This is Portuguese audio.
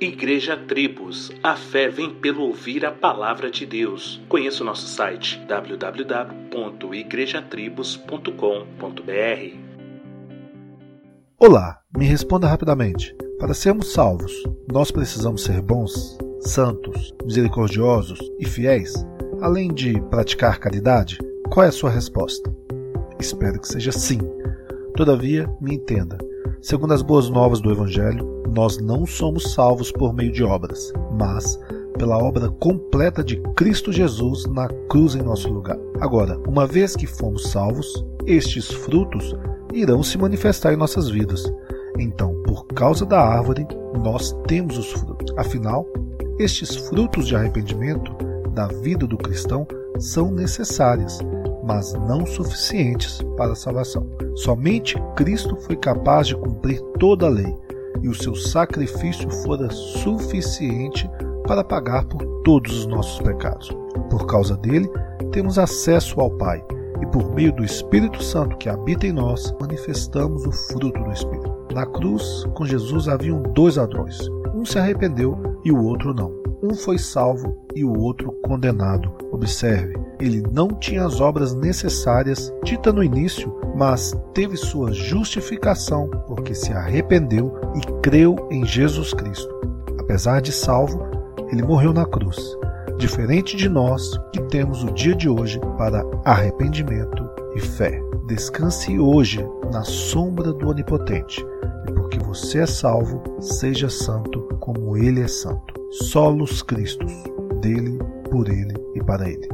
Igreja Tribos, a fé vem pelo ouvir a palavra de Deus. Conheça o nosso site www.igrejatribos.com.br. Olá, me responda rapidamente. Para sermos salvos, nós precisamos ser bons, santos, misericordiosos e fiéis, além de praticar caridade? Qual é a sua resposta? Espero que seja sim. Todavia, me entenda. Segundo as boas novas do Evangelho, nós não somos salvos por meio de obras, mas pela obra completa de Cristo Jesus na cruz em nosso lugar. Agora, uma vez que fomos salvos, estes frutos irão se manifestar em nossas vidas. Então, por causa da árvore, nós temos os frutos. Afinal, estes frutos de arrependimento da vida do cristão são necessárias, mas não suficientes para a salvação. Somente Cristo foi capaz de cumprir toda a lei e o seu sacrifício fora suficiente para pagar por todos os nossos pecados. Por causa dele, temos acesso ao Pai e, por meio do Espírito Santo que habita em nós, manifestamos o fruto do Espírito. Na cruz, com Jesus, haviam dois ladrões. Um se arrependeu e o outro não. Um foi salvo e o outro condenado. Observe, ele não tinha as obras necessárias dita no início, mas teve sua justificação porque se arrependeu e creu em Jesus Cristo. Apesar de salvo, ele morreu na cruz, diferente de nós que temos o dia de hoje para arrependimento e fé. Descanse hoje na sombra do Onipotente, e porque você é salvo, seja santo como ele é santo. Solos Cristos, dele, por ele e para ele.